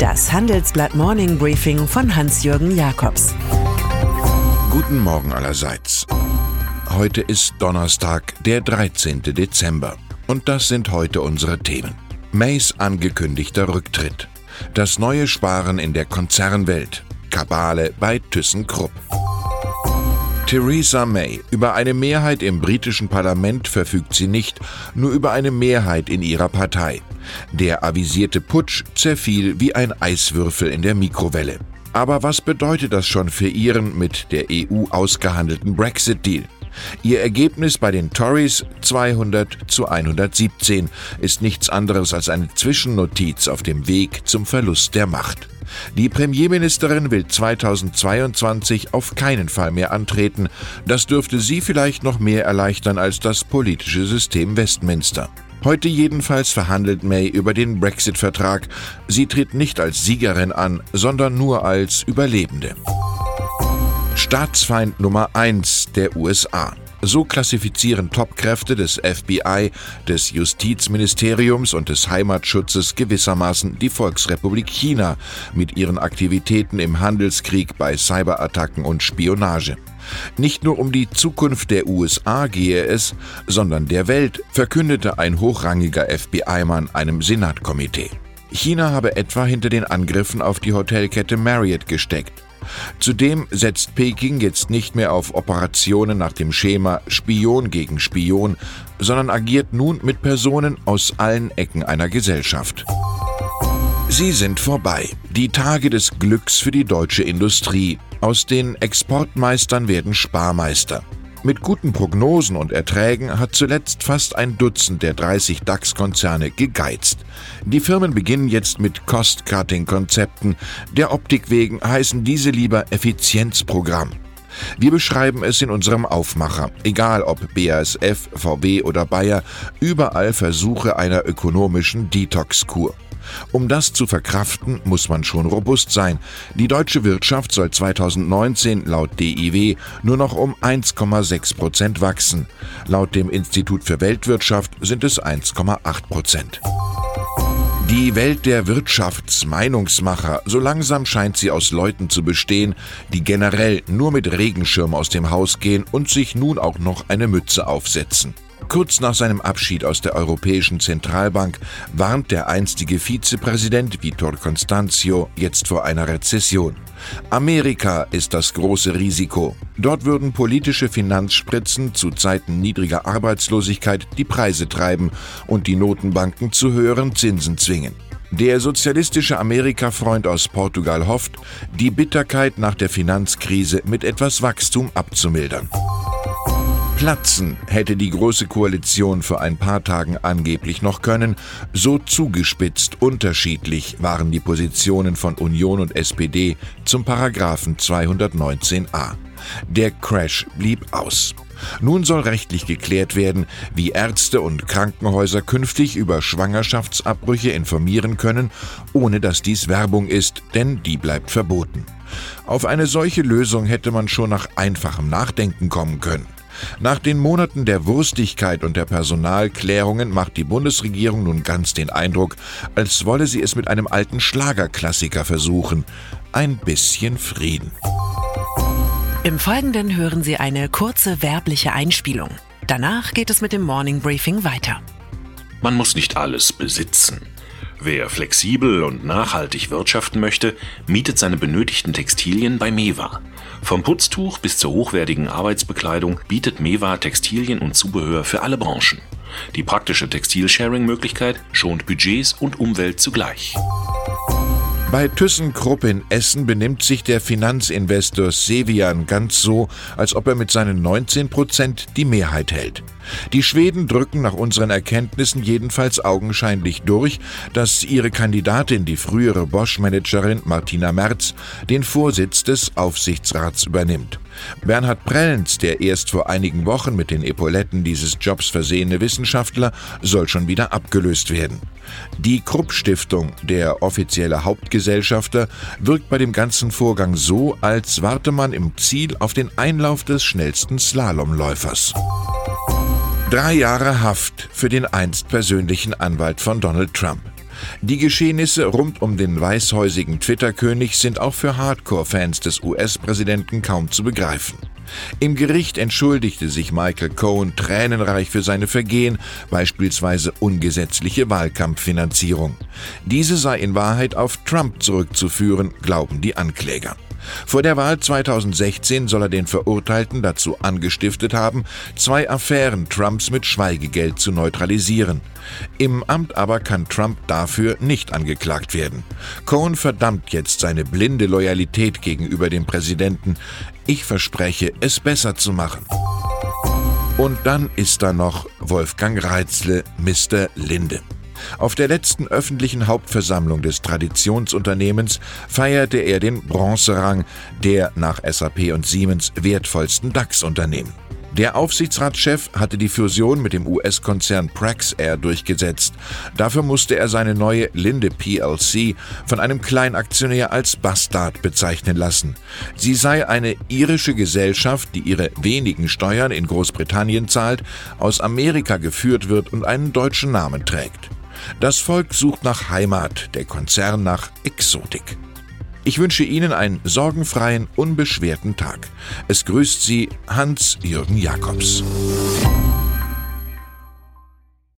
Das Handelsblatt Morning Briefing von Hans-Jürgen Jakobs. Guten Morgen allerseits. Heute ist Donnerstag, der 13. Dezember. Und das sind heute unsere Themen. Mays angekündigter Rücktritt. Das neue Sparen in der Konzernwelt. Kabale bei ThyssenKrupp. Theresa May. Über eine Mehrheit im britischen Parlament verfügt sie nicht, nur über eine Mehrheit in ihrer Partei. Der avisierte Putsch zerfiel wie ein Eiswürfel in der Mikrowelle. Aber was bedeutet das schon für ihren mit der EU ausgehandelten Brexit-Deal? Ihr Ergebnis bei den Tories 200 zu 117 ist nichts anderes als eine Zwischennotiz auf dem Weg zum Verlust der Macht. Die Premierministerin will 2022 auf keinen Fall mehr antreten. Das dürfte sie vielleicht noch mehr erleichtern als das politische System Westminster. Heute jedenfalls verhandelt May über den Brexit-Vertrag. Sie tritt nicht als Siegerin an, sondern nur als Überlebende. Staatsfeind Nummer 1 der USA. So klassifizieren Topkräfte des FBI, des Justizministeriums und des Heimatschutzes gewissermaßen die Volksrepublik China mit ihren Aktivitäten im Handelskrieg bei Cyberattacken und Spionage. Nicht nur um die Zukunft der USA gehe es, sondern der Welt, verkündete ein hochrangiger FBI-Mann einem Senatkomitee. China habe etwa hinter den Angriffen auf die Hotelkette Marriott gesteckt. Zudem setzt Peking jetzt nicht mehr auf Operationen nach dem Schema Spion gegen Spion, sondern agiert nun mit Personen aus allen Ecken einer Gesellschaft. Sie sind vorbei. Die Tage des Glücks für die deutsche Industrie. Aus den Exportmeistern werden Sparmeister. Mit guten Prognosen und Erträgen hat zuletzt fast ein Dutzend der 30 DAX-Konzerne gegeizt. Die Firmen beginnen jetzt mit Cost-Cutting-Konzepten. Der Optik wegen heißen diese lieber Effizienzprogramm. Wir beschreiben es in unserem Aufmacher. Egal ob BASF, VW oder Bayer, überall Versuche einer ökonomischen Detox-Kur. Um das zu verkraften, muss man schon robust sein. Die deutsche Wirtschaft soll 2019 laut DIW nur noch um 1,6 Prozent wachsen. Laut dem Institut für Weltwirtschaft sind es 1,8 Prozent. Die Welt der Wirtschaftsmeinungsmacher, so langsam scheint sie aus Leuten zu bestehen, die generell nur mit Regenschirm aus dem Haus gehen und sich nun auch noch eine Mütze aufsetzen. Kurz nach seinem Abschied aus der Europäischen Zentralbank warnt der einstige Vizepräsident Vitor Constancio jetzt vor einer Rezession. Amerika ist das große Risiko. Dort würden politische Finanzspritzen zu Zeiten niedriger Arbeitslosigkeit die Preise treiben und die Notenbanken zu höheren Zinsen zwingen. Der sozialistische Amerika-Freund aus Portugal hofft, die Bitterkeit nach der Finanzkrise mit etwas Wachstum abzumildern. Platzen hätte die Große Koalition vor ein paar Tagen angeblich noch können, so zugespitzt unterschiedlich waren die Positionen von Union und SPD zum Paragraphen 219a. Der Crash blieb aus. Nun soll rechtlich geklärt werden, wie Ärzte und Krankenhäuser künftig über Schwangerschaftsabbrüche informieren können, ohne dass dies Werbung ist, denn die bleibt verboten. Auf eine solche Lösung hätte man schon nach einfachem Nachdenken kommen können. Nach den Monaten der Wurstigkeit und der Personalklärungen macht die Bundesregierung nun ganz den Eindruck, als wolle sie es mit einem alten Schlagerklassiker versuchen. Ein bisschen Frieden. Im Folgenden hören Sie eine kurze werbliche Einspielung. Danach geht es mit dem Morning Briefing weiter. Man muss nicht alles besitzen. Wer flexibel und nachhaltig wirtschaften möchte, mietet seine benötigten Textilien bei Mewa. Vom Putztuch bis zur hochwertigen Arbeitsbekleidung bietet Mewa Textilien und Zubehör für alle Branchen. Die praktische Textilsharing-Möglichkeit schont Budgets und Umwelt zugleich. Bei ThyssenKrupp in Essen benimmt sich der Finanzinvestor Sevian ganz so, als ob er mit seinen 19 Prozent die Mehrheit hält. Die Schweden drücken nach unseren Erkenntnissen jedenfalls augenscheinlich durch, dass ihre Kandidatin, die frühere Bosch-Managerin Martina Merz, den Vorsitz des Aufsichtsrats übernimmt. Bernhard Prellens, der erst vor einigen Wochen mit den Epauletten dieses Jobs versehene Wissenschaftler, soll schon wieder abgelöst werden. Die Krupp Stiftung, der offizielle Hauptgesellschafter, wirkt bei dem ganzen Vorgang so, als warte man im Ziel auf den Einlauf des schnellsten Slalomläufers. Drei Jahre Haft für den einst persönlichen Anwalt von Donald Trump. Die Geschehnisse rund um den weißhäusigen Twitter-König sind auch für Hardcore-Fans des US-Präsidenten kaum zu begreifen. Im Gericht entschuldigte sich Michael Cohen tränenreich für seine Vergehen, beispielsweise ungesetzliche Wahlkampffinanzierung. Diese sei in Wahrheit auf Trump zurückzuführen, glauben die Ankläger. Vor der Wahl 2016 soll er den Verurteilten dazu angestiftet haben, zwei Affären Trumps mit Schweigegeld zu neutralisieren. Im Amt aber kann Trump dafür nicht angeklagt werden. Cohen verdammt jetzt seine blinde Loyalität gegenüber dem Präsidenten. Ich verspreche, es besser zu machen. Und dann ist da noch Wolfgang Reitzle, Mr. Linde. Auf der letzten öffentlichen Hauptversammlung des Traditionsunternehmens feierte er den Bronzerang der nach SAP und Siemens wertvollsten DAX-Unternehmen. Der Aufsichtsratschef hatte die Fusion mit dem US-Konzern Praxair durchgesetzt. Dafür musste er seine neue Linde PLC von einem Kleinaktionär als Bastard bezeichnen lassen. Sie sei eine irische Gesellschaft, die ihre wenigen Steuern in Großbritannien zahlt, aus Amerika geführt wird und einen deutschen Namen trägt. Das Volk sucht nach Heimat, der Konzern nach Exotik. Ich wünsche Ihnen einen sorgenfreien, unbeschwerten Tag. Es grüßt Sie Hans-Jürgen Jakobs.